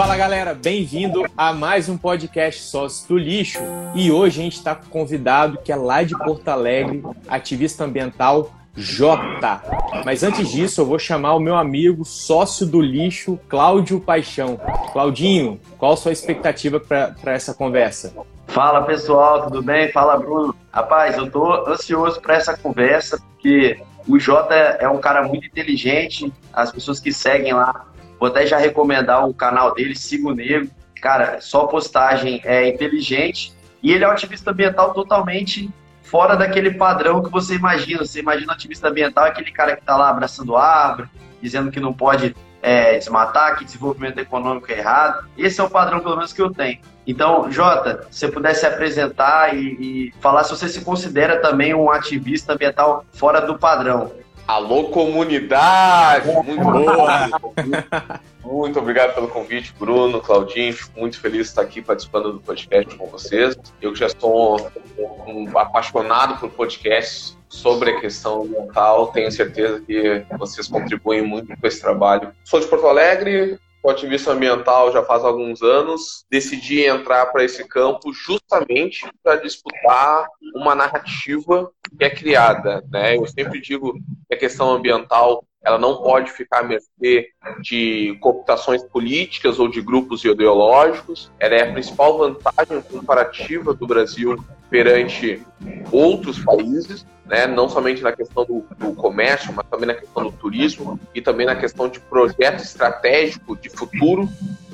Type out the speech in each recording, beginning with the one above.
Fala galera, bem-vindo a mais um podcast Sócio do Lixo. E hoje a gente está com um convidado que é lá de Porto Alegre, ativista ambiental J. Mas antes disso, eu vou chamar o meu amigo sócio do lixo, Cláudio Paixão. Claudinho, qual a sua expectativa para essa conversa? Fala pessoal, tudo bem? Fala Bruno. Rapaz, eu tô ansioso para essa conversa porque o Jota é um cara muito inteligente. As pessoas que seguem lá, vou até já recomendar o canal dele, Siga o Negro. Cara, só postagem é inteligente e ele é um ativista ambiental totalmente fora daquele padrão que você imagina. Você imagina um ativista ambiental, aquele cara que está lá abraçando árvore, dizendo que não pode é, desmatar, que desenvolvimento econômico é errado. Esse é o padrão, pelo menos, que eu tenho. Então, Jota, se você pudesse apresentar e, e falar se você se considera também um ativista ambiental fora do padrão. Alô, comunidade! Muito boa! Muito obrigado pelo convite, Bruno, Claudinho. Fico muito feliz de estar aqui participando do podcast com vocês. Eu já sou um apaixonado por podcasts sobre a questão ambiental. Tenho certeza que vocês contribuem muito com esse trabalho. Sou de Porto Alegre, sou ativista ambiental já faz alguns anos. Decidi entrar para esse campo justamente para disputar uma narrativa que é criada. Né? Eu sempre digo que a questão ambiental ela não pode ficar à mercê de cooptações políticas ou de grupos ideológicos. Ela é a principal vantagem comparativa do Brasil perante outros países, né? não somente na questão do, do, comércio, mas também na questão do turismo e também na questão de projeto estratégico de futuro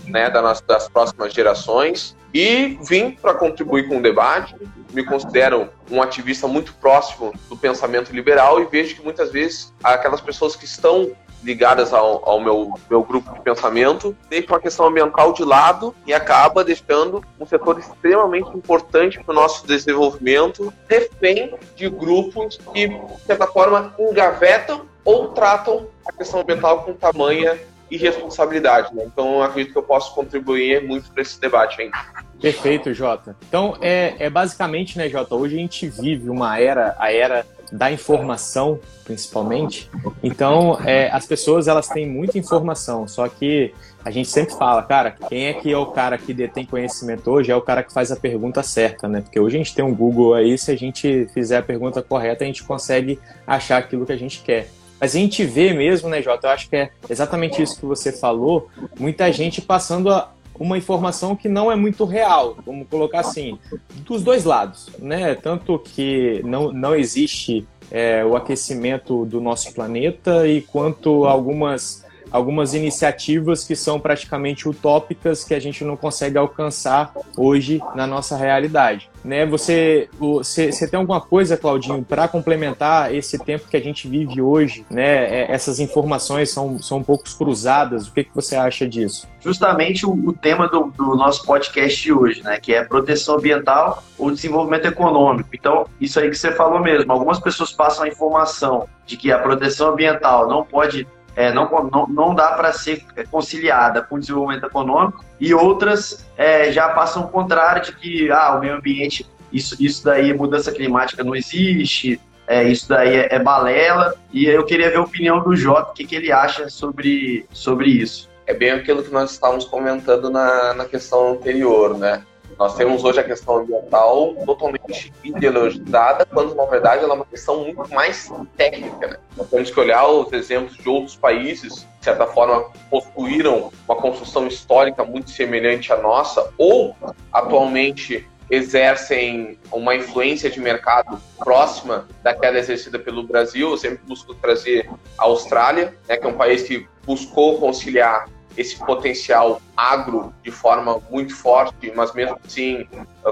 né, das, das próximas gerações. E vim para contribuir com o debate. Me considero um ativista muito próximo do pensamento liberal e vejo que muitas vezes aquelas pessoas que estão ligadas ao, ao, meu, meu grupo de pensamento, deixam a questão ambiental de lado e acaba deixando um setor extremamente importante para o nosso desenvolvimento, refém de grupos que, de certa forma, engavetam ou tratam a questão ambiental com tamanha irresponsabilidade. Né? Então, acredito que eu posso contribuir muito para esse debate ainda. Perfeito, Jota. Então, é, é basicamente, né, Jota, hoje a gente vive uma era, a era da informação, principalmente. Então, é, as pessoas elas têm muita informação, só que a gente sempre fala, cara, quem é que é o cara que detém conhecimento hoje é o cara que faz a pergunta certa, né? Porque hoje a gente tem um Google aí, se a gente fizer a pergunta correta, a gente consegue achar aquilo que a gente quer. Mas a gente vê mesmo, né, Jota? Eu acho que é exatamente isso que você falou. Muita gente passando a, uma informação que não é muito real, vamos colocar assim, dos dois lados, né? Tanto que não, não existe é, o aquecimento do nosso planeta e quanto algumas algumas iniciativas que são praticamente utópicas que a gente não consegue alcançar hoje na nossa realidade. Né, você, você, você tem alguma coisa, Claudinho, para complementar esse tempo que a gente vive hoje? Né? É, essas informações são, são um pouco cruzadas. O que, que você acha disso? Justamente o, o tema do, do, nosso podcast de hoje, né? que é proteção ambiental ou desenvolvimento econômico. Então, isso aí que você falou mesmo. Algumas pessoas passam a informação de que a proteção ambiental não pode é, não, não, não dá para ser conciliada com o desenvolvimento econômico, e outras é, já passam o contrário de que ah, o meio ambiente, isso, isso daí, mudança climática não existe, é, isso daí é, é, balela, e eu queria ver a opinião do Jota, o que, que ele acha sobre, sobre isso. É bem aquilo que nós estávamos comentando na, na questão anterior, né? Nós temos hoje a questão ambiental totalmente ideologizada, quando na verdade ela é uma questão muito mais técnica. Né? Nós temos que olhar os exemplos de outros países, de certa forma, possuíram uma construção histórica muito semelhante à nossa, ou atualmente exercem uma influência de mercado próxima daquela exercida pelo Brasil. Eu sempre busco trazer a Austrália, né, que é um país que buscou conciliar esse potencial agro de forma muito forte, mas mesmo assim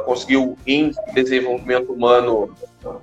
conseguiu em desenvolvimento humano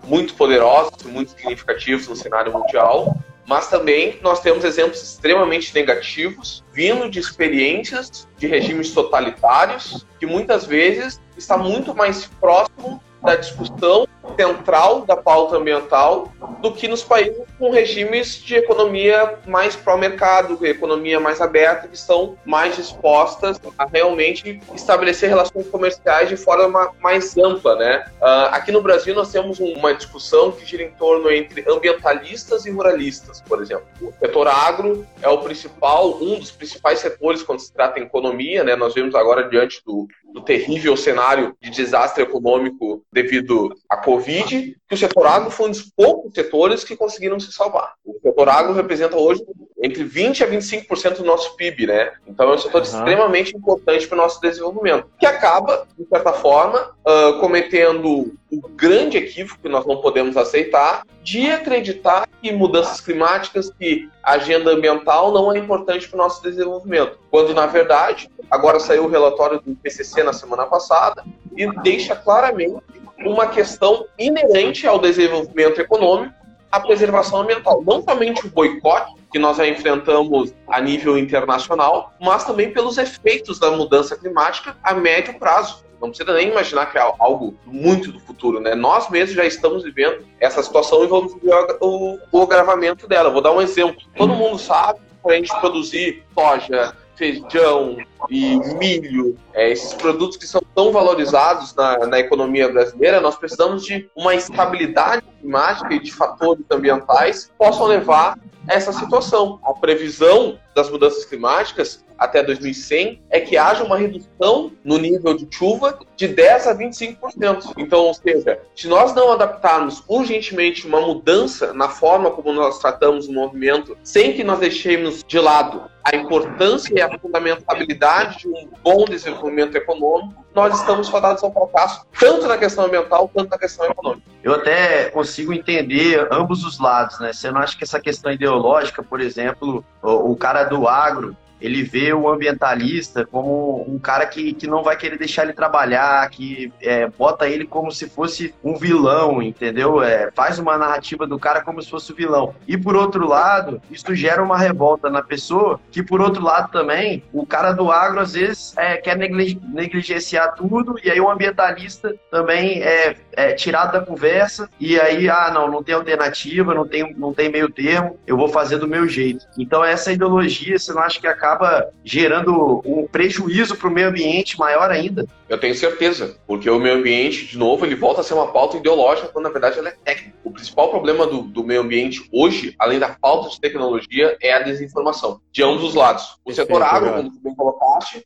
muito poderosos, muito significativos no cenário mundial. Mas também nós temos exemplos extremamente negativos, vindo de experiências de regimes totalitários, que muitas vezes está muito mais próximo da discussão central da pauta ambiental do que nos países com regimes de economia mais pró-mercado, economia mais aberta, que estão mais dispostas a realmente estabelecer relações comerciais de forma mais ampla, né? Uh, aqui no Brasil nós temos uma discussão que gira em torno entre ambientalistas e ruralistas, por exemplo. O setor agro é o principal, um dos principais setores quando se trata em economia, né? Nós vemos agora diante do, do terrível cenário de desastre econômico devido à Covid, que o setor agro foi um dos poucos setores que conseguiram se salvar. O setor agro representa hoje entre 20% a 25% do nosso PIB, né? Então é um setor uhum. extremamente importante para o nosso desenvolvimento, que acaba, de certa forma, uh, cometendo o grande equívoco que nós não podemos aceitar de acreditar que mudanças climáticas, que agenda ambiental não é importante para o nosso desenvolvimento. Quando, na verdade, agora saiu o relatório do IPCC na semana passada e deixa claramente uma questão inerente ao desenvolvimento econômico, a preservação ambiental. Não somente o boicote, que nós já enfrentamos a nível internacional, mas também pelos efeitos da mudança climática a médio prazo. Não precisa nem imaginar que é algo muito do futuro, né? Nós mesmos já estamos vivendo essa situação e vamos ver o, o agravamento dela. Vou dar um exemplo. Todo mundo sabe que para a gente produzir soja, feijão e milho, é, esses produtos que são tão valorizados na, na economia brasileira, nós precisamos de uma estabilidade climática e de fatores ambientais que possam levar a essa situação. A previsão das mudanças climáticas até 2100 é que haja uma redução no nível de chuva de 10 a 25%. Então, ou seja, se nós não adaptarmos urgentemente uma mudança na forma como nós tratamos o movimento, sem que nós deixemos de lado a importância e a fundamentabilidade de um bom desenvolvimento econômico, nós estamos fadados ao fracasso, tanto na questão ambiental quanto na questão econômica. Eu até consigo entender ambos os lados, né? Você não acha que essa questão ideológica, por exemplo, o, cara do agro, ele vê o ambientalista como um cara que, que não vai querer deixar ele trabalhar, que é, bota ele como se fosse um vilão, entendeu? É, faz uma narrativa do cara como se fosse o um vilão. E por outro lado, isso gera uma revolta na pessoa, que por outro lado também, o cara do agro às vezes é, quer negligenciar tudo, e aí o ambientalista também é, é tirado da conversa, e aí, ah, não, não tem alternativa, não tem, não tem meio termo, eu vou fazer do meu jeito. Então essa ideologia, você não acha que acaba acaba gerando um prejuízo para o meio ambiente maior ainda. Eu tenho certeza, porque o meio ambiente, de novo, ele volta a ser uma pauta ideológica quando na verdade ela é técnica. O principal problema do, do meio ambiente hoje, além da falta de tecnologia, é a desinformação, de ambos os lados. O setor agro, como tu bem colocaste,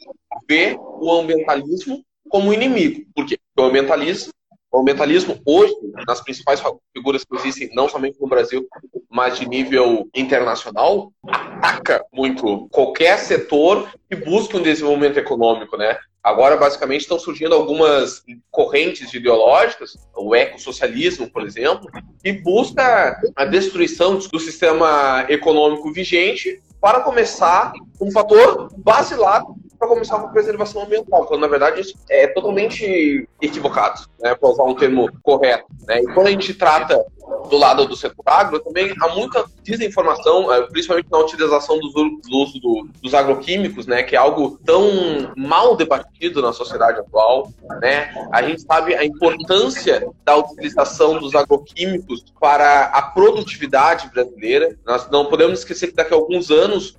vê o ambientalismo como inimigo, porque o ambientalismo o ambientalismo hoje, nas principais figuras que existem, não somente no Brasil, mas de nível internacional, ataca muito qualquer setor que busque um desenvolvimento econômico, né? Agora, basicamente, estão surgindo algumas correntes ideológicas, o ecossocialismo, por exemplo, que busca a destruição do sistema econômico vigente para começar um fator basilar para começar com a preservação ambiental, quando na verdade isso é totalmente equivocado, né, para usar um termo correto. Né? E quando a gente trata do lado do setor agro, também há muita desinformação, é, principalmente na utilização do uso do, dos agroquímicos, né, que é algo tão mal debatido na sociedade atual. Né? A gente sabe a importância da utilização dos agroquímicos para a produtividade brasileira. Nós não podemos esquecer que daqui a alguns anos,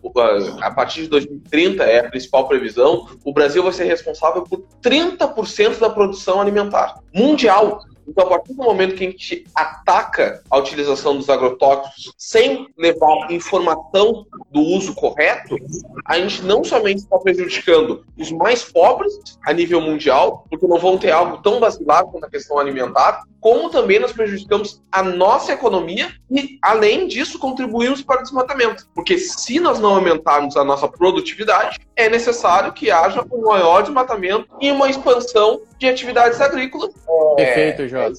a partir de 2030, é a principal previsão, o Brasil vai ser responsável por 30% da produção alimentar mundial. Então, a partir do momento que a gente ataca a utilização dos agrotóxicos sem levar informação do uso correto, a gente não somente está prejudicando os mais pobres a nível mundial, porque não vão ter algo tão vacilar quanto a questão alimentar, como também nós prejudicamos a nossa economia e, além disso, contribuímos para o desmatamento. Porque se nós não aumentarmos a nossa produtividade, é necessário que haja um maior desmatamento e uma expansão de atividades agrícolas. Perfeito, é, Jota.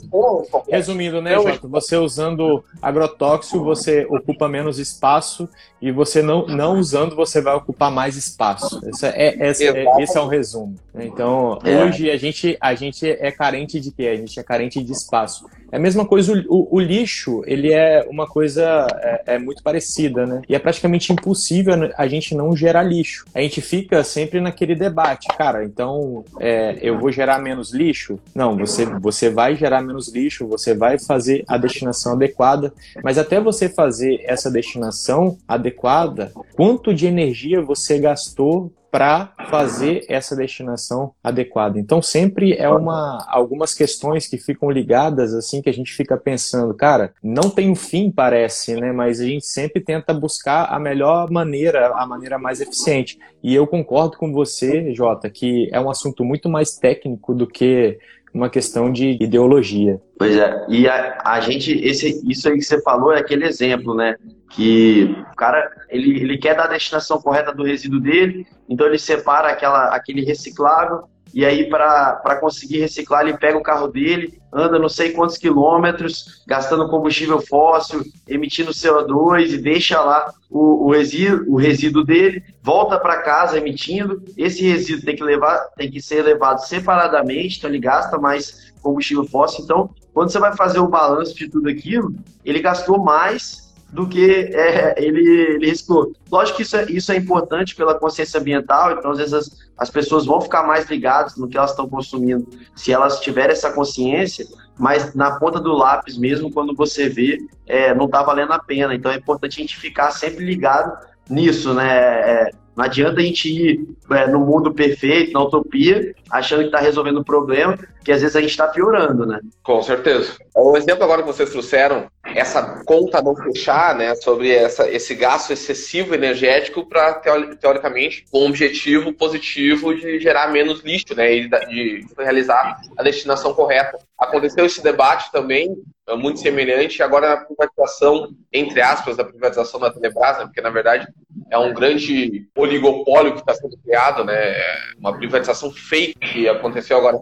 É, Resumindo, né, Jota? Você usando agrotóxico, você ocupa menos espaço e você não, não usando, você vai ocupar mais espaço. Esse é, esse, é, esse é um resumo. Então, é. hoje a gente, a gente é carente de quê? A gente é carente de espaço. É a mesma coisa, o, o, lixo, ele é uma coisa é, é, muito parecida, né? E é praticamente impossível a gente não gerar lixo. A gente fica sempre naquele debate, cara, então é, eu vou gerar menos lixo? Não, você, você vai gerar menos lixo, você vai fazer a destinação adequada, mas até você fazer essa destinação adequada, quanto de energia você gastou para fazer essa destinação adequada. Então sempre é uma algumas questões que ficam ligadas assim que a gente fica pensando, cara, não tem um fim parece, né, mas a gente sempre tenta buscar a melhor maneira, a maneira mais eficiente. E eu concordo com você, Jota, que é um assunto muito mais técnico do que uma questão de ideologia. Pois é, e a, a gente, esse, isso aí que você falou é aquele exemplo, né? Que o cara, ele, ele quer dar a destinação correta do resíduo dele, então ele separa aquela, aquele reciclável e aí, para conseguir reciclar, ele pega o carro dele, anda não sei quantos quilômetros, gastando combustível fóssil, emitindo CO2 e deixa lá o, o, resíduo, o resíduo dele, volta para casa emitindo. Esse resíduo tem que, levar, tem que ser levado separadamente, então ele gasta mais combustível fóssil. Então, quando você vai fazer o balanço de tudo aquilo, ele gastou mais do que é, ele, ele riscou. Lógico que isso é, isso é importante pela consciência ambiental, então às vezes as, as pessoas vão ficar mais ligadas no que elas estão consumindo, se elas tiverem essa consciência, mas na ponta do lápis mesmo, quando você vê, é, não está valendo a pena. Então é importante a gente ficar sempre ligado nisso, né? É, não adianta a gente ir é, no mundo perfeito, na utopia, achando que está resolvendo o problema, que às vezes a gente está piorando, né? Com certeza. O exemplo agora que vocês trouxeram, essa conta não fechar, né, sobre essa, esse gasto excessivo energético para, teoricamente, com um objetivo positivo de gerar menos lixo, né, e de, realizar a destinação correta. Aconteceu esse debate também, é muito semelhante, agora na privatização, entre aspas, da privatização da Telebrás, né, porque na verdade é um grande oligopólio que está sendo criado, né, é uma privatização fake que aconteceu agora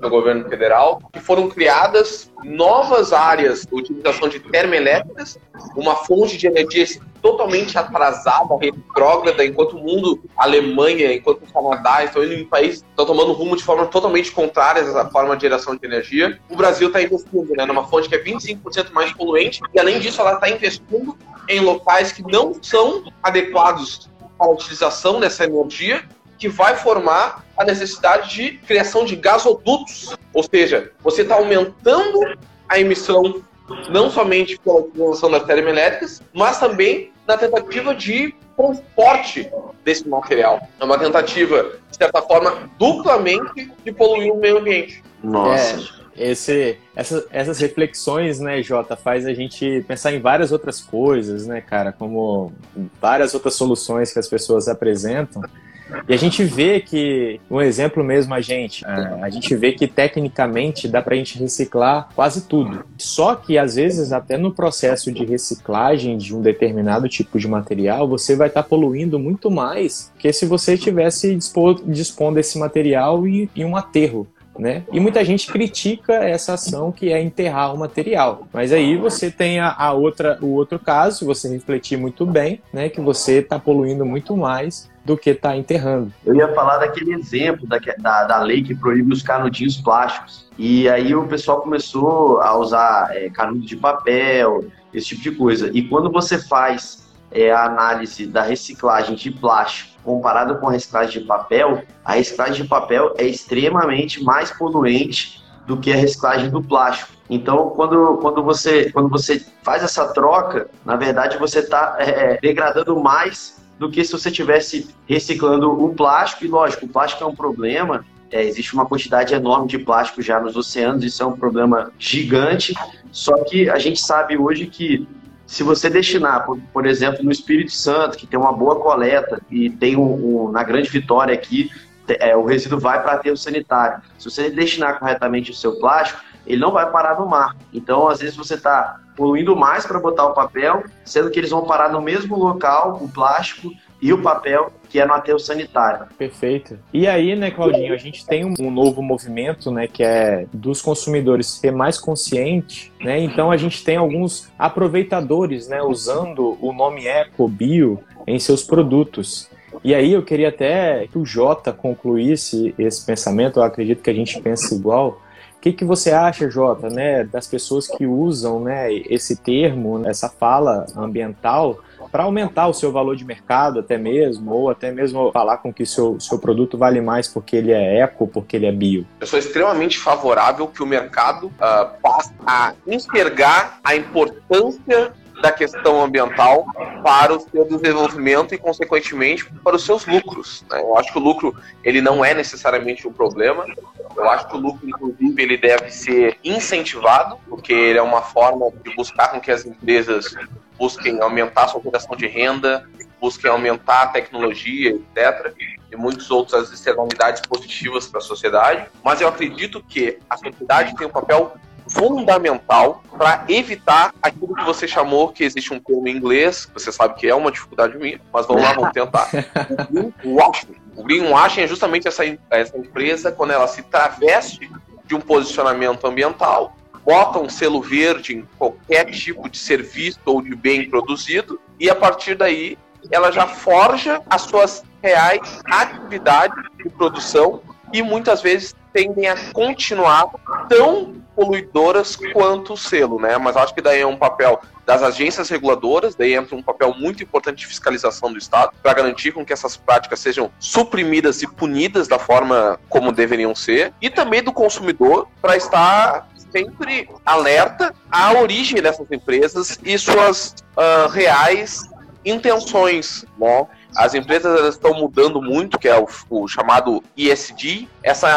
no governo federal, que foram criadas novas áreas de utilização de termoelétricas, uma fonte de energia totalmente atrasada, retrógrada, enquanto o mundo, a Alemanha, enquanto o Canadá estão indo em países estão tomando rumo de forma totalmente contrária à forma de geração de energia. O Brasil está investindo né, numa fonte que é 25% mais poluente e, além disso, ela está investindo em locais que não são adequados a utilização dessa energia que vai formar a necessidade de criação de gasodutos. Ou seja, você está aumentando a emissão não somente pela utilização das termoelétricas, mas também na tentativa de transporte desse material. É uma tentativa, de certa forma, duplamente de poluir o meio ambiente. Nossa. É, esse, essa, essas reflexões, né, Jota, faz a gente pensar em várias outras coisas, né, cara, como várias outras soluções que as pessoas apresentam. E a gente vê que, um exemplo mesmo, a gente, é, a gente vê que tecnicamente dá para a gente reciclar quase tudo. Só que, às vezes, até no processo de reciclagem de um determinado tipo de material, você vai estar tá poluindo muito mais que se você estivesse dispondo esse material em um aterro. Né? E muita gente critica essa ação que é enterrar o material. Mas aí você tem a, a outra, o outro caso, se você refletir muito bem, né, que você está poluindo muito mais do que está enterrando. Eu ia falar daquele exemplo da, da, da, lei que proíbe os canudinhos plásticos. E aí o pessoal começou a usar é, canudo de papel, esse tipo de coisa. E quando você faz é, a análise da reciclagem de plástico comparado com a reciclagem de papel, a reciclagem de papel é extremamente mais poluente do que a reciclagem do plástico. Então, quando, quando, você, quando você faz essa troca, na verdade você está é, é, degradando mais do que se você tivesse reciclando o plástico. E lógico, o plástico é um problema. É, existe uma quantidade enorme de plástico já nos oceanos, isso é um problema gigante. Só que a gente sabe hoje que se você destinar, por, por exemplo, no Espírito Santo, que tem uma boa coleta e tem um, um na Grande Vitória aqui, é, o resíduo vai para aterro sanitário. Se você destinar corretamente o seu plástico, ele não vai parar no mar. Então, às vezes, você está poluindo mais para botar o papel, sendo que eles vão parar no mesmo local, o plástico e o papel, que é no aterro sanitário. Perfeito. E aí, né, Claudinho, a gente tem um novo movimento, né, que é dos consumidores ser mais consciente, né? Então a gente tem alguns aproveitadores, né, usando o nome Eco Bio em seus produtos. E aí eu queria até que o Jota concluísse esse pensamento, eu acredito que a gente pensa igual, O que, que você acha, Jota, né, das pessoas que usam né, esse termo, essa fala ambiental para aumentar o seu valor de mercado até mesmo, ou até mesmo falar com que seu, seu produto vale mais porque ele é eco, porque ele é bio? Eu sou extremamente favorável que o mercado uh, passe a enxergar a importância da questão ambiental para o seu desenvolvimento e, consequentemente, para os seus lucros. Né? Eu acho que o lucro ele não é necessariamente um problema. Eu acho que o lucro, inclusive, ele deve ser incentivado, porque ele é uma forma de buscar com que as empresas busquem aumentar sua geração de renda, busquem aumentar a tecnologia, etc. E muitas outras externalidades positivas para a sociedade. Mas eu acredito que a sociedade tem um papel fundamental para evitar aquilo que você chamou, que existe um termo em inglês, você sabe que é uma dificuldade minha, mas vamos lá, vamos tentar. O greenwashing. O greenwashing é justamente essa, essa empresa quando ela se traveste de um posicionamento ambiental, bota um selo verde em qualquer tipo de serviço ou de bem produzido, e a partir daí ela já forja as suas reais atividades de produção e muitas vezes tendem a continuar tão poluidoras quanto o selo, né? Mas acho que daí é um papel das agências reguladoras, daí entra um papel muito importante de fiscalização do Estado para garantir com que essas práticas sejam suprimidas e punidas da forma como deveriam ser, e também do consumidor para estar sempre alerta à origem dessas empresas e suas uh, reais intenções, né? As empresas elas estão mudando muito, que é o, o, chamado ESG, essa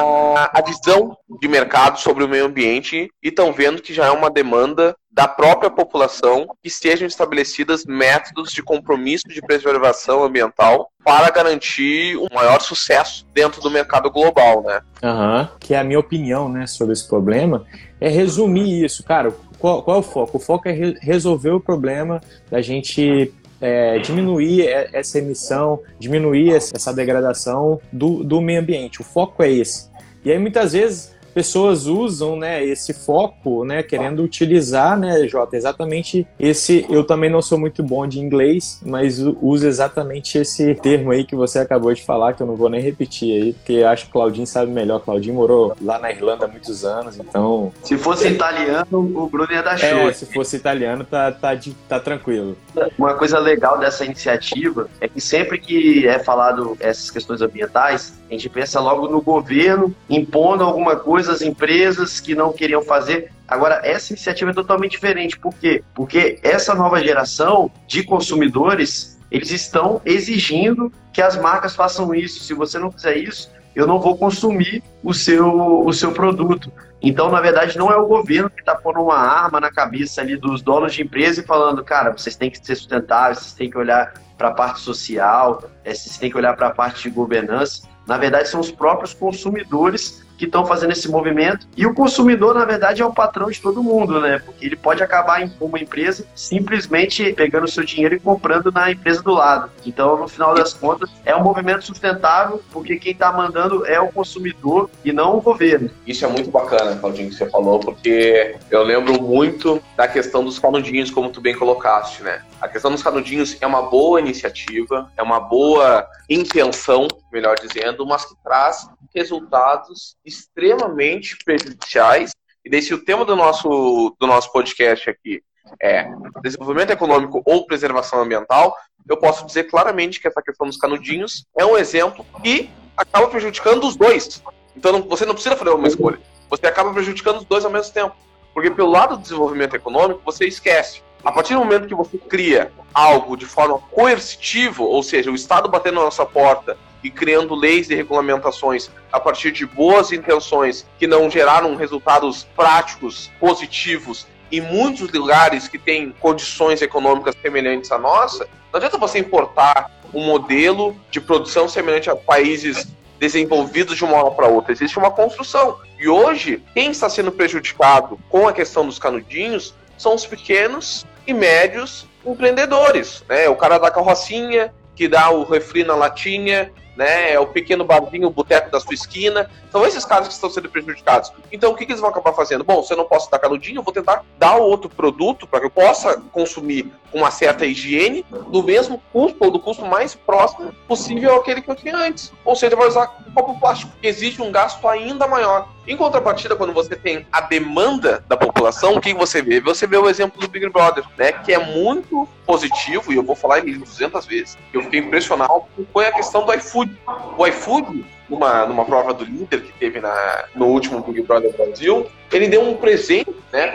a visão de mercado sobre o meio ambiente e estão vendo que já é uma demanda da própria população que estejam estabelecidas métodos de compromisso de preservação ambiental para garantir um maior sucesso dentro do mercado global, né? Uhum. Que é a minha opinião, né, sobre esse problema, é resumir isso, cara. Qual, qual é o foco? O foco é re resolver o problema da gente é, diminuir essa emissão, diminuir essa degradação do, do meio ambiente. O foco é esse. E aí muitas vezes pessoas usam né, esse foco, né, querendo utilizar, né, Jota, exatamente esse. Eu também não sou muito bom de inglês, mas uso exatamente esse termo aí que você acabou de falar, que eu não vou nem repetir aí, porque acho que o Claudinho sabe melhor. O Claudinho morou lá na Irlanda há muitos anos, então. Se fosse italiano, o Bruno ia dar show. É, se fosse italiano, tá, tá, tá tranquilo. Uma coisa legal dessa iniciativa é que sempre que é falado essas questões ambientais, a gente pensa logo no governo impondo alguma coisa às empresas que não queriam fazer. Agora, essa iniciativa é totalmente diferente. Por quê? Porque essa nova geração de consumidores, eles estão exigindo que as marcas façam isso. Se você não fizer isso, eu não vou consumir o seu, o seu produto. Então, na verdade, não é o governo que está pondo uma arma na cabeça ali dos donos de empresa e falando, cara, vocês têm que ser sustentáveis, vocês têm que olhar para a parte social, eh, vocês têm que olhar para a parte de governança. Na verdade, são os próprios consumidores que estão fazendo esse movimento. E o consumidor, na verdade, é o patrão de todo mundo, né? Porque ele pode acabar em uma empresa simplesmente pegando o seu dinheiro e comprando na empresa do lado. Então, no final das contas, é um movimento sustentável, porque quem está mandando é o consumidor e não o governo. Isso é muito bacana, Claudinho, que você falou, porque eu lembro muito da questão dos canudinhos, como tu bem colocaste, né? A questão dos canudinhos é uma boa iniciativa, é uma boa intenção, melhor dizendo, mas que traz resultados extremamente prejudiciais. E daí, se o tema do nosso, do nosso podcast aqui é desenvolvimento econômico ou preservação ambiental, eu posso dizer claramente que essa questão dos canudinhos é um exemplo que acaba prejudicando os dois. Então você não precisa fazer uma escolha. Você acaba prejudicando os dois ao mesmo tempo. Porque pelo lado do desenvolvimento econômico, você esquece. A partir do momento que você cria algo de forma coercitiva, ou seja, o Estado batendo na nossa porta e criando leis e regulamentações a partir de boas intenções que não geraram resultados práticos, positivos em muitos lugares que têm condições econômicas semelhantes à nossa, não adianta você importar um modelo de produção semelhante a países desenvolvidos de uma hora para outra. Existe uma construção. E hoje, quem está sendo prejudicado com a questão dos canudinhos são os pequenos e médios empreendedores. Né? O cara da carrocinha, que dá o refri na latinha, né? É o pequeno barzinho, o boteco da sua esquina. São esses caras que estão sendo prejudicados. Então, o que, que eles vão acabar fazendo? Bom, se eu não posso dar canudinho, eu vou tentar dar outro produto para que eu possa consumir com uma certa higiene, do mesmo custo ou do custo mais próximo possível àquele que eu tinha antes. Ou seja, vai usar copo plástico, que exige um gasto ainda maior. Em contrapartida, quando você tem a demanda da população, o que você vê? Você vê o exemplo do Big Brother, né, que é muito positivo, e eu vou falar ele 200 vezes. Eu fiquei impressionado, foi a questão do iFood. O iFood numa, numa prova do líder que teve na, no último Big Brother Brasil, ele deu um presente, né,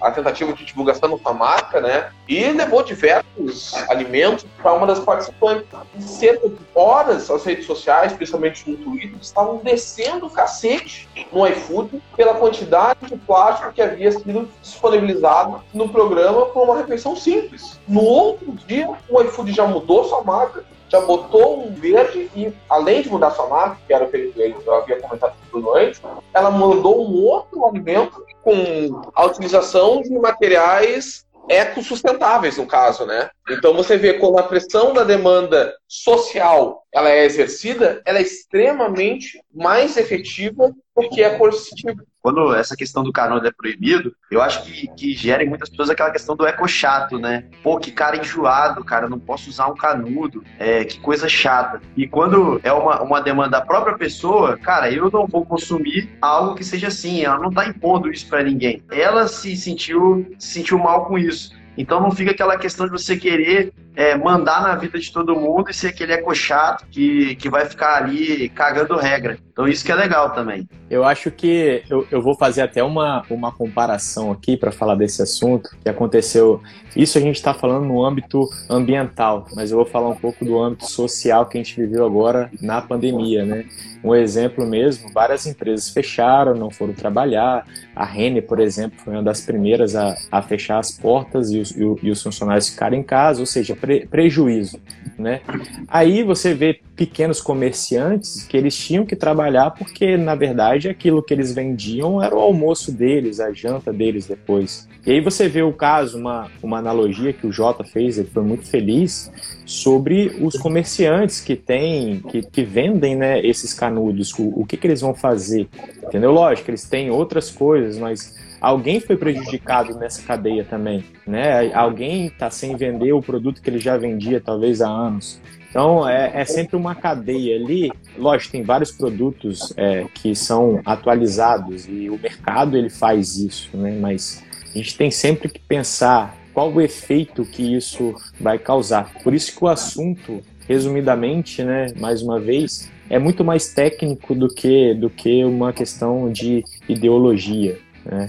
a tentativa de divulgação da sua marca, né, e levou diversos alimentos para uma das participantes. Em cerca de horas, as redes sociais, principalmente no Twitter, estavam descendo o cacete no iFood pela quantidade de plástico que havia sido disponibilizado no programa por uma refeição simples. No outro dia, o iFood já mudou sua marca, já botou um verde e, além de mudar sua marca, que era o que eu havia comentado tudo antes, ela mandou um outro alimento com a utilização de materiais ecossustentáveis, no caso, né? Então você vê quando a pressão da demanda social ela é exercida, ela é extremamente mais efetiva do que é coercitiva quando essa questão do canudo é proibido, eu acho que, que gera em muitas pessoas aquela questão do eco chato, né? Pô, que cara enjoado, cara, não posso usar um canudo, é, que coisa chata. E quando é uma, uma demanda da própria pessoa, cara, eu não vou consumir algo que seja assim, ela não tá impondo isso para ninguém. Ela se sentiu, se sentiu mal com isso. Então não fica aquela questão de você querer é, mandar na vida de todo mundo e ser aquele eco chato que, que vai ficar ali cagando regra. Então isso que é legal também. Eu acho que eu, eu vou fazer até uma, uma comparação aqui para falar desse assunto que aconteceu. Isso a gente está falando no âmbito ambiental, mas eu vou falar um pouco do âmbito social que a gente viveu agora na pandemia, né? Um exemplo mesmo, várias empresas fecharam, não foram trabalhar. A Rene, por exemplo, foi uma das primeiras a, a fechar as portas e os, e, os funcionários ficaram em casa, ou seja, pre, prejuízo. Né? Aí você vê pequenos comerciantes que eles tinham que trabalhar porque, na verdade, aquilo que eles vendiam era o almoço deles, a janta deles depois. E aí você vê o caso, uma, uma analogia que o Jota fez, ele foi muito feliz, sobre os comerciantes que têm, que, que vendem né, esses canudos, o, o que, que eles vão fazer. Entendeu? Lógico, eles têm outras coisas, mas alguém foi prejudicado nessa cadeia também, né? Alguém está sem vender o produto que ele já vendia talvez há anos. Então é, é sempre uma cadeia ali. Lógico, tem vários produtos é, que são atualizados e o mercado ele faz isso, né? Mas a gente tem sempre que pensar qual o efeito que isso vai causar. Por isso que o assunto, resumidamente, né, mais uma vez, é muito mais técnico do que do que uma questão de ideologia, né?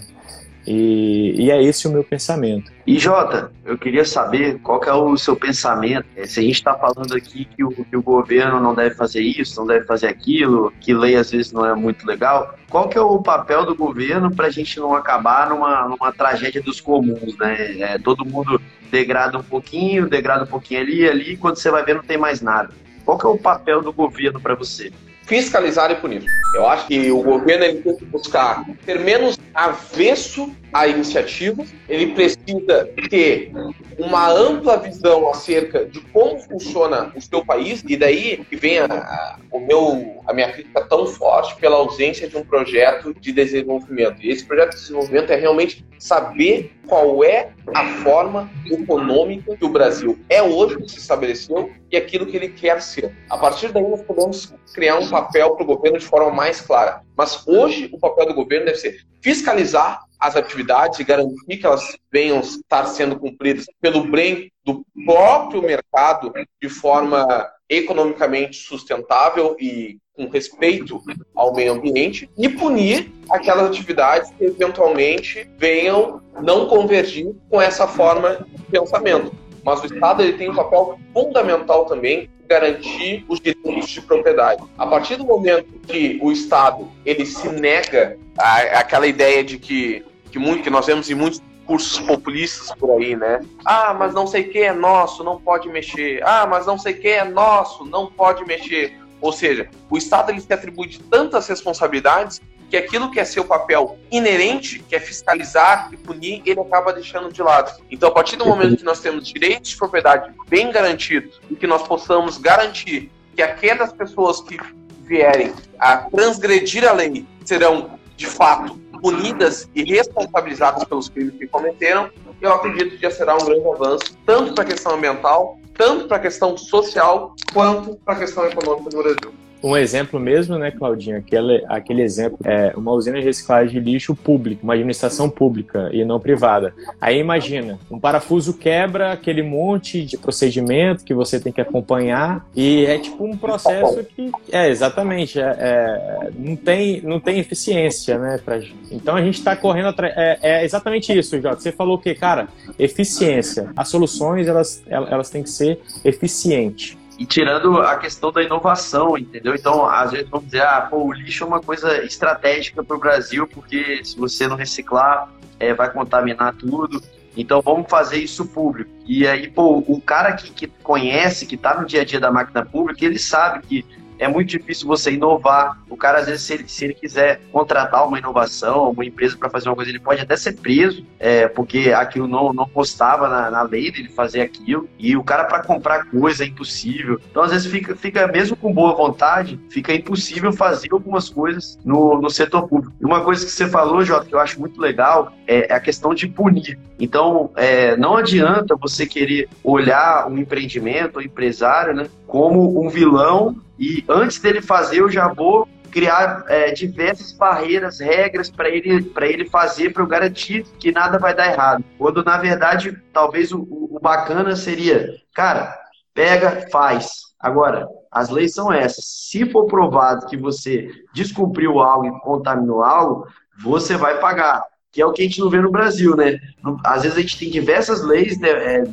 E, e, é esse o meu pensamento. E Jota, eu queria saber qual que é o seu pensamento. É, se a gente está falando aqui que o, que o governo não deve fazer isso, não deve fazer aquilo, que lei às vezes não é muito legal, qual que é o papel do governo para a gente não acabar numa, numa tragédia dos comuns, né? É, todo mundo degrada um pouquinho, degrada um pouquinho ali, ali, quando você vai ver não tem mais nada. Qual que é o papel do governo para você? Fiscalizar e punir. Eu acho que o governo ele tem que buscar ter menos avesso à iniciativa, ele precisa ter uma ampla visão acerca de como funciona o seu país, e daí que vem a, a, o meu, a minha crítica tão forte pela ausência de um projeto de desenvolvimento. E esse projeto de desenvolvimento é realmente saber qual é a forma econômica que o Brasil é hoje, que se estabeleceu, e aquilo que ele quer ser. A partir daí, nós podemos criar um papel para o governo de forma mais clara. Mas hoje, o papel do governo deve ser fiscalizar as atividades e garantir que elas venham estar sendo cumpridas pelo bem do próprio mercado de forma economicamente sustentável e com respeito ao meio ambiente e punir aquelas atividades que eventualmente venham não convergir com essa forma de pensamento. Mas o Estado ele tem um papel fundamental também garantir os direitos de propriedade. A partir do momento que o Estado ele se nega a, aquela ideia de que que, muito, que nós vemos em muitos cursos populistas por aí, né? Ah, mas não sei que é nosso, não pode mexer. Ah, mas não sei que é nosso, não pode mexer. Ou seja, o Estado ele se atribui de tantas responsabilidades que aquilo que é seu papel inerente, que é fiscalizar e punir, ele acaba deixando de lado. Então, a partir do momento que nós temos direitos de propriedade bem garantidos e que nós possamos garantir que aquelas pessoas que vierem a transgredir a lei serão, de fato, punidas e responsabilizadas pelos crimes que cometeram, eu acredito que já será um grande avanço, tanto para a questão ambiental, tanto para a questão social, quanto para a questão econômica do Brasil. Um exemplo mesmo, né, Claudinha? Aquele, aquele exemplo é uma usina de reciclagem de lixo público, uma administração pública e não privada. Aí imagina, um parafuso quebra aquele monte de procedimento que você tem que acompanhar e é tipo um processo que é exatamente é, é não tem não tem eficiência, né? Pra, então a gente está correndo atrás é, é, exatamente isso, Jota. Você falou que cara, eficiência. As soluções elas elas têm que ser eficientes e tirando a questão da inovação, entendeu? Então, às vezes vamos dizer, ah, pô, o lixo é uma coisa estratégica para o Brasil, porque se você não reciclar, é, vai contaminar tudo. Então vamos fazer isso público. E aí, pô, o cara que, que conhece, que está no dia a dia da máquina pública, ele sabe que é muito difícil você inovar. O cara, às vezes, se ele, se ele quiser contratar uma inovação, uma empresa para fazer uma coisa, ele pode até ser preso, é, porque aquilo não, não postava na, na lei dele fazer aquilo. E o cara, para comprar coisa, é impossível. Então, às vezes, fica, fica, mesmo com boa vontade, fica impossível fazer algumas coisas no, no setor público. E uma coisa que você falou, Jota, que eu acho muito legal, é, é a questão de punir. Então, é, não adianta você querer olhar um empreendimento, um empresário, né, como um vilão e antes dele fazer, eu já vou criar é, diversas barreiras, regras para ele, ele fazer, para eu garantir que nada vai dar errado. Quando, na verdade, talvez o, o bacana seria, cara, pega, faz. Agora, as leis são essas. Se for provado que você descumpriu algo e contaminou algo, você vai pagar. Que é o que a gente não vê no Brasil, né? Às vezes a gente tem diversas leis, né? É,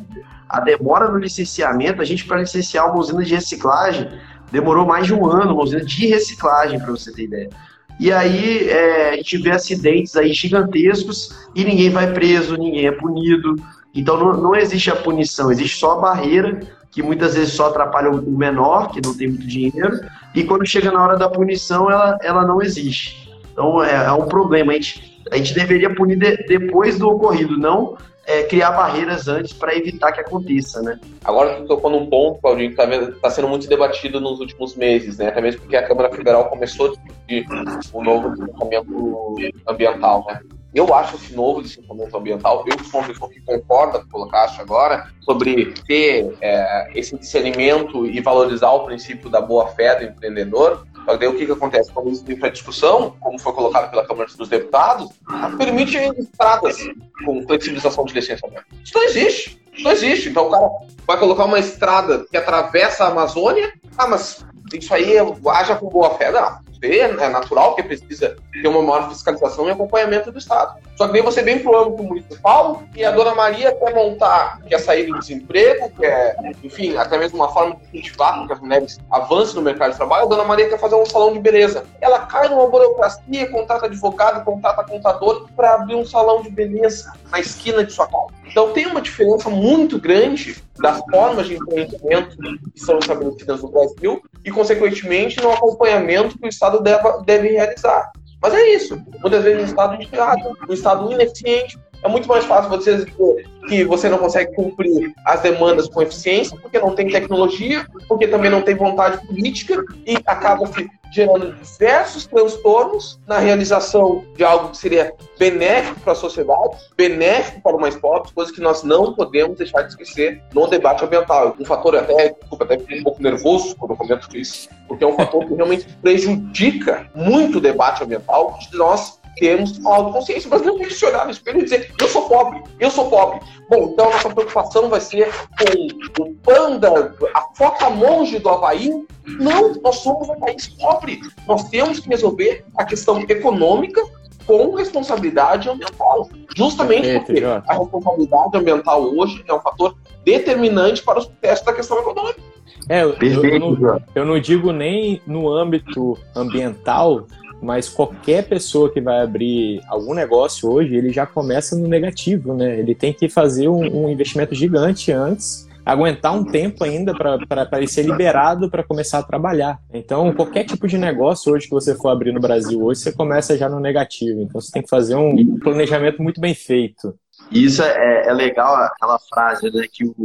a demora no licenciamento, a gente para licenciar uma usina de reciclagem, Demorou mais de um ano, uma usina de reciclagem, para você ter ideia. E aí é, a gente vê acidentes aí gigantescos e ninguém vai preso, ninguém é punido. Então não, não existe a punição, existe só a barreira, que muitas vezes só atrapalha o menor, que não tem muito dinheiro, e quando chega na hora da punição, ela, ela não existe. Então é, é um problema. A gente, a gente deveria punir de, depois do ocorrido, não é, criar barreiras antes para evitar que aconteça, né? Agora tu tocou num ponto, Claudinho, que está tá sendo muito debatido nos últimos meses, né? Até mesmo porque a Câmara Federal começou a discutir o novo licenciamento ambiental, né? Eu acho esse novo licenciamento ambiental, eu sou uma pessoa que concorda com o que agora, sobre ter é, esse discernimento e valorizar o princípio da boa-fé do empreendedor, daí o que, que acontece? Quando isso vem para discussão, como foi colocado pela Câmara dos Deputados, permite estradas com flexibilização de licenciamento. Isso não existe. Isso não existe. Então o cara vai colocar uma estrada que atravessa a Amazônia. Ah, mas isso aí haja com boa fé? Não é natural que precisa ter uma maior fiscalização e acompanhamento do Estado. Só que daí você vem para o âmbito municipal e a dona Maria quer montar, quer sair do desemprego, quer, enfim, até mesmo uma forma de incentivar que as mulheres avancem no mercado de trabalho, a dona Maria quer fazer um salão de beleza. Ela cai numa burocracia, contrata advogado, contrata contador para abrir um salão de beleza na esquina de sua casa. Então tem uma diferença muito grande das formas de empreendimento que são estabelecidas no Brasil e, consequentemente, no acompanhamento que o Estado deve, deve realizar. Mas é isso. Muitas vezes o Estado inchado, o Estado ineficiente. É muito mais fácil você dizer que você não consegue cumprir as demandas com eficiência, porque não tem tecnologia, porque também não tem vontade política e acaba gerando diversos transtornos na realização de algo que seria benéfico para a sociedade, benéfico para os mais pobres, coisa que nós não podemos deixar de esquecer no debate ambiental. Um fator até, desculpa, até fiquei um pouco nervoso quando eu comento isso, porque é um fator que realmente prejudica muito o debate ambiental de nós temos autoconsciência. Mas não tem que se olhar no espelho e dizer, eu sou pobre, eu sou pobre. Bom, então a nossa preocupação vai ser com o panda, a foca monge do Havaí. Não, nós somos um país pobre. Nós temos que resolver a questão econômica com responsabilidade ambiental. Justamente Perfeito, porque a responsabilidade ambiental hoje é um fator determinante para o sucesso da questão econômica. É, eu, eu, não, eu, não, digo nem no âmbito ambiental, mas qualquer pessoa que vai abrir algum negócio hoje, ele já começa no negativo, né? Ele tem que fazer um, um investimento gigante antes, aguentar um tempo ainda para ele ser liberado para começar a trabalhar. Então, qualquer tipo de negócio hoje que você for abrir no Brasil hoje, você começa já no negativo. Então, você tem que fazer um planejamento muito bem feito. E isso é, é legal, aquela frase, né, que o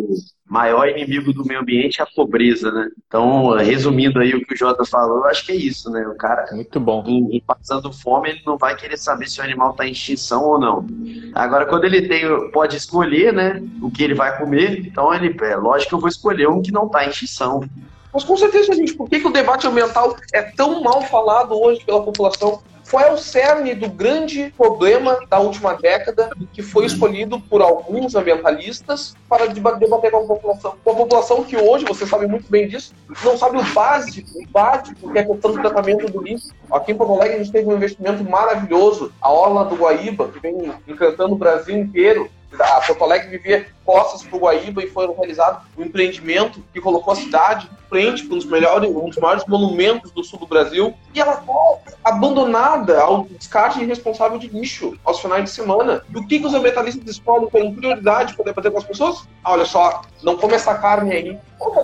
maior inimigo do meio ambiente é a pobreza, né? Então, resumindo aí o que o Jota falou, eu acho que é isso, né? O cara, muito bom, em, em passando fome, ele não vai querer saber se o animal está em extinção ou não. Agora, quando ele tem, pode escolher, né, o que ele vai comer, então ele, é lógico que eu vou escolher um que não está em extinção. Mas com certeza, gente, por que, que o debate ambiental é tão mal falado hoje pela população? Qual é o cerne do grande problema da última década que foi escolhido por alguns ambientalistas para debater com a população. Com a população que hoje, você sabe muito bem disso, não sabe o básico, o básico que é a questão do tratamento do lixo. Aqui em Porto Alegre a gente teve um investimento maravilhoso, a Orla do Guaíba, que vem encantando o Brasil inteiro, a Porto Alegre vivia costas para o Guaíba e foi realizado um empreendimento que colocou a cidade frente para um dos melhores, um dos maiores monumentos do sul do Brasil e ela está abandonada ao descarte irresponsável de lixo aos finais de semana. E o que, que os ambientalistas escolhem como prioridade para debater com as pessoas? Ah, olha só, não come essa carne aí.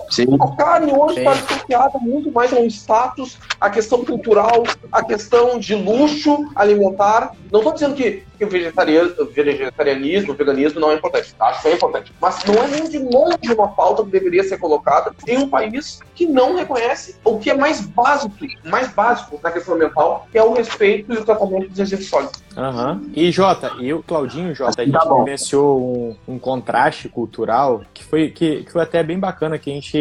Sim. A carne hoje está associada muito mais ao status, à questão cultural, à questão de luxo alimentar. Não estou dizendo que, que o vegetarianismo, vegetarianismo, o veganismo não é importante. Acho que é importante. Mas não é nem de longe uma pauta que deveria ser colocada em um país que não reconhece o que é mais básico, mais básico na questão ambiental, que é o respeito e o tratamento dos resíduos sólidos. Uhum. E Jota, e o Claudinho, Jota, a gente tá vivenciou um, um, contraste cultural que foi, que, que foi até bem bacana, que a gente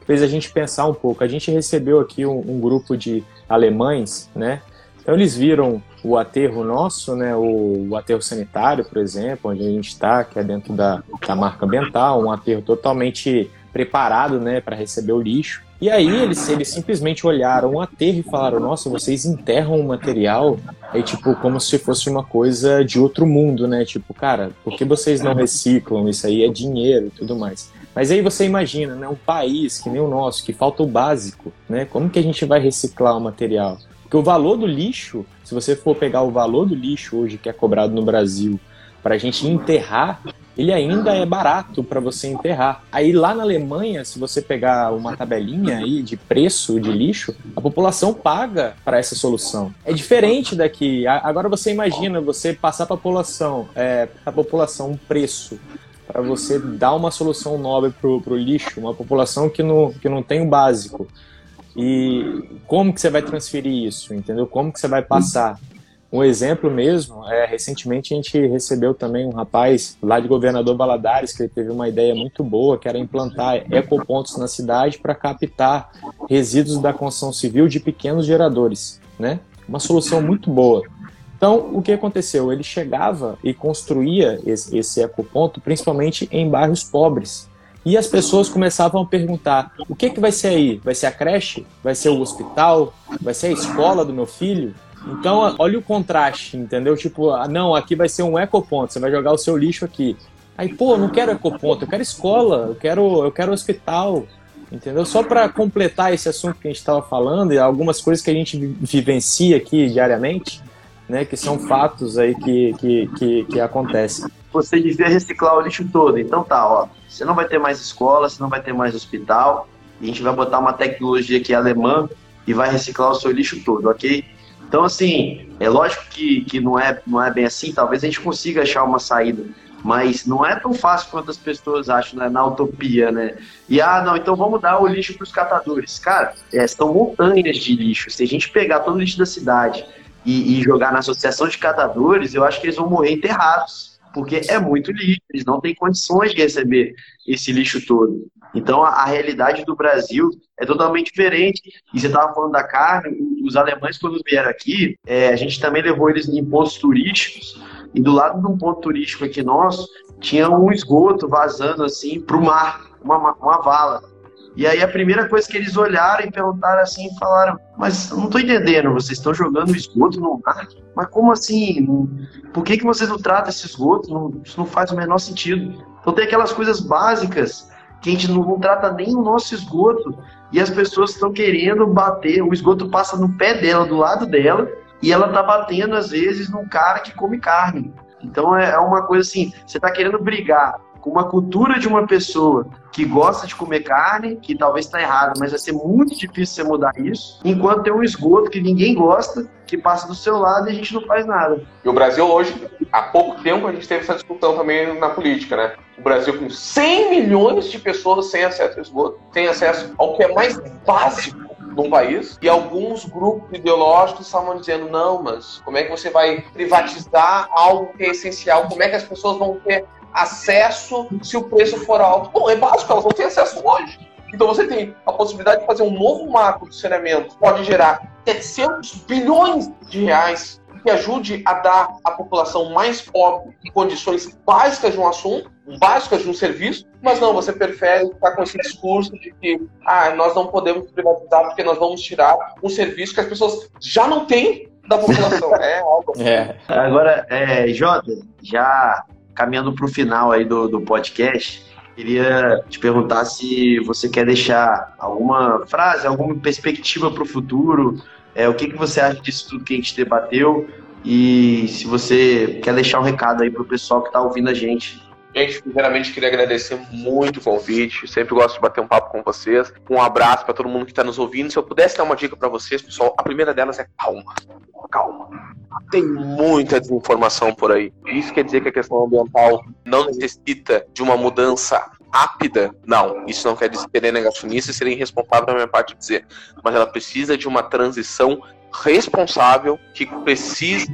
que fez a gente pensar um pouco. A gente recebeu aqui um, um grupo de alemães, né? Então eles viram o aterro nosso, né, o, o aterro sanitário, por exemplo, onde a gente está, que é dentro da, da marca ambiental, um aterro totalmente preparado né, para receber o lixo. E aí eles, eles simplesmente olharam o aterro e falaram, nossa, vocês enterram o material aí, tipo, como se fosse uma coisa de outro mundo, né? Tipo, cara, por que vocês não reciclam? Isso aí é dinheiro e tudo mais. Mas aí você imagina, né? Um país que nem o nosso, que falta o básico, né? Como que a gente vai reciclar o material? Porque o valor do lixo, se você for pegar o valor do lixo hoje que é cobrado no Brasil para a gente enterrar, ele ainda é barato para você enterrar. Aí lá na Alemanha, se você pegar uma tabelinha aí de preço de lixo, a população paga para essa solução. É diferente daqui. Agora você imagina você passar para a população, é, a população um preço para você dar uma solução nobre para o lixo, uma população que não, que não tem o básico. E como que você vai transferir isso, entendeu? Como que você vai passar? Um exemplo mesmo, é, recentemente a gente recebeu também um rapaz lá de Governador Valadares que ele teve uma ideia muito boa, que era implantar ecopontos na cidade para captar resíduos da construção civil de pequenos geradores, né? Uma solução muito boa. Então, o que aconteceu? Ele chegava e construía esse, esse ecoponto principalmente em bairros pobres, e as pessoas começavam a perguntar: o que, que vai ser aí? Vai ser a creche? Vai ser o hospital? Vai ser a escola do meu filho? Então, olha o contraste, entendeu? Tipo, não, aqui vai ser um ecoponto, você vai jogar o seu lixo aqui. Aí, pô, não quero ecoponto, eu quero escola, eu quero, eu quero hospital, entendeu? Só para completar esse assunto que a gente estava falando e algumas coisas que a gente vivencia aqui diariamente, né, que são fatos aí que, que, que, que acontecem. Você devia reciclar o lixo todo, então tá, ó você não vai ter mais escola, você não vai ter mais hospital, a gente vai botar uma tecnologia que é alemã e vai reciclar o seu lixo todo, ok? Então, assim, é lógico que, que não, é, não é bem assim, talvez a gente consiga achar uma saída, mas não é tão fácil quanto as pessoas acham, né, na utopia, né? E, ah, não, então vamos dar o lixo para os catadores. Cara, é, são montanhas de lixo. Se a gente pegar todo o lixo da cidade e, e jogar na associação de catadores, eu acho que eles vão morrer enterrados porque é muito lixo, eles não têm condições de receber esse lixo todo. Então, a, a realidade do Brasil é totalmente diferente. E você estava falando da carne, os alemães, quando vieram aqui, é, a gente também levou eles em pontos turísticos, e do lado de um ponto turístico aqui nosso, tinha um esgoto vazando assim para o mar, uma, uma vala. E aí a primeira coisa que eles olharam e perguntaram assim, falaram, mas não estou entendendo, vocês estão jogando esgoto no mar? Mas como assim? Por que, que vocês não tratam esse esgoto? Não, isso não faz o menor sentido. Então tem aquelas coisas básicas que a gente não, não trata nem o nosso esgoto e as pessoas estão querendo bater, o esgoto passa no pé dela, do lado dela, e ela tá batendo às vezes num cara que come carne. Então é, é uma coisa assim, você está querendo brigar com uma cultura de uma pessoa que gosta de comer carne, que talvez está errado, mas vai ser muito difícil você mudar isso, enquanto tem um esgoto que ninguém gosta, que passa do seu lado e a gente não faz nada. E o Brasil hoje, há pouco tempo, a gente teve essa discussão também na política, né? O Brasil com 100 milhões de pessoas sem acesso ao esgoto, sem acesso ao que é mais básico de país e alguns grupos ideológicos estavam dizendo não, mas como é que você vai privatizar algo que é essencial? Como é que as pessoas vão ter acesso se o preço for alto? Bom, é básico, elas vão ter acesso hoje. Então você tem a possibilidade de fazer um novo marco de saneamento, pode gerar 700 bilhões de reais que ajude a dar à população mais pobre condições básicas de um assunto, básicas de um serviço, mas não, você prefere estar com esse discurso de que ah, nós não podemos privatizar porque nós vamos tirar um serviço que as pessoas já não têm da população. é algo. É. Agora, é, Jota, já caminhando para o final aí do, do podcast, queria te perguntar se você quer deixar alguma frase, alguma perspectiva para o futuro, é, o que, que você acha disso tudo que a gente debateu e se você quer deixar um recado aí para o pessoal que está ouvindo a gente. Gente, primeiramente queria agradecer muito o convite. Sempre gosto de bater um papo com vocês. Um abraço para todo mundo que está nos ouvindo. Se eu pudesse dar uma dica para vocês, pessoal, a primeira delas é calma. Calma. Tem muita desinformação por aí. Isso quer dizer que a questão ambiental não necessita de uma mudança rápida, não. Isso não quer dizer ser negacionista e ser irresponsável da minha parte dizer. Mas ela precisa de uma transição responsável que precise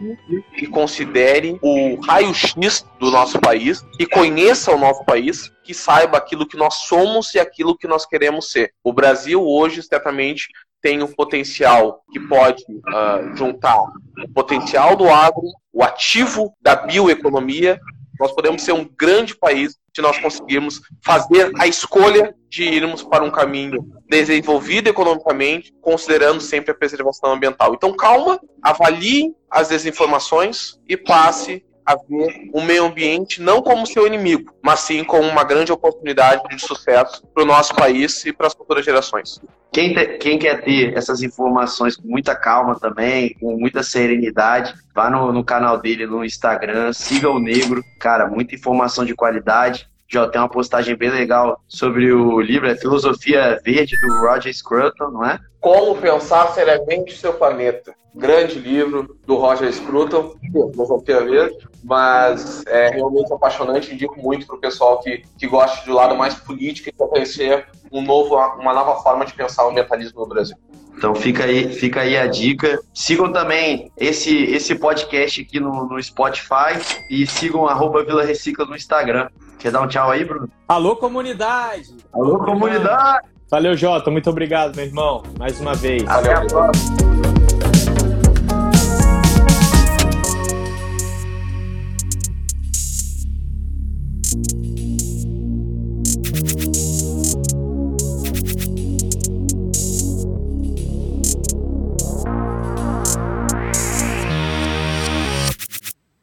e considere o raio-x do nosso país, que conheça o nosso país, que saiba aquilo que nós somos e aquilo que nós queremos ser. O Brasil hoje, certamente, tem o potencial que pode uh, juntar o potencial do agro, o ativo da bioeconomia. Nós podemos ser um grande país se nós conseguirmos fazer a escolha de irmos para um caminho desenvolvido economicamente, considerando sempre a preservação ambiental. Então, calma, avalie as desinformações e passe a ver o meio ambiente não como seu inimigo, mas sim como uma grande oportunidade de sucesso para o nosso país e para as futuras gerações. Quem, te, quem, quer ter essas informações com muita calma também, com muita serenidade, vá no, no canal dele no Instagram, siga o Negro, cara, muita informação de qualidade. Já tem uma postagem bem legal sobre o livro, é Filosofia Verde, do Roger Scruton, não é? Como Pensar Seriamente o Seu Planeta. Grande livro do Roger Scruton, Filosofia Verde, mas é realmente apaixonante. Indico muito para o pessoal que, que gosta de um lado mais político e quer conhecer um novo, uma nova forma de pensar o ambientalismo no Brasil. Então fica aí, fica aí a dica. Sigam também esse, esse podcast aqui no, no Spotify e sigam arroba Vila Recicla no Instagram. Quer dar um tchau aí, Bruno? Alô, comunidade! Alô, comunidade! Valeu, Jota. Muito obrigado, meu irmão. Mais uma vez. Até Valeu. a próxima.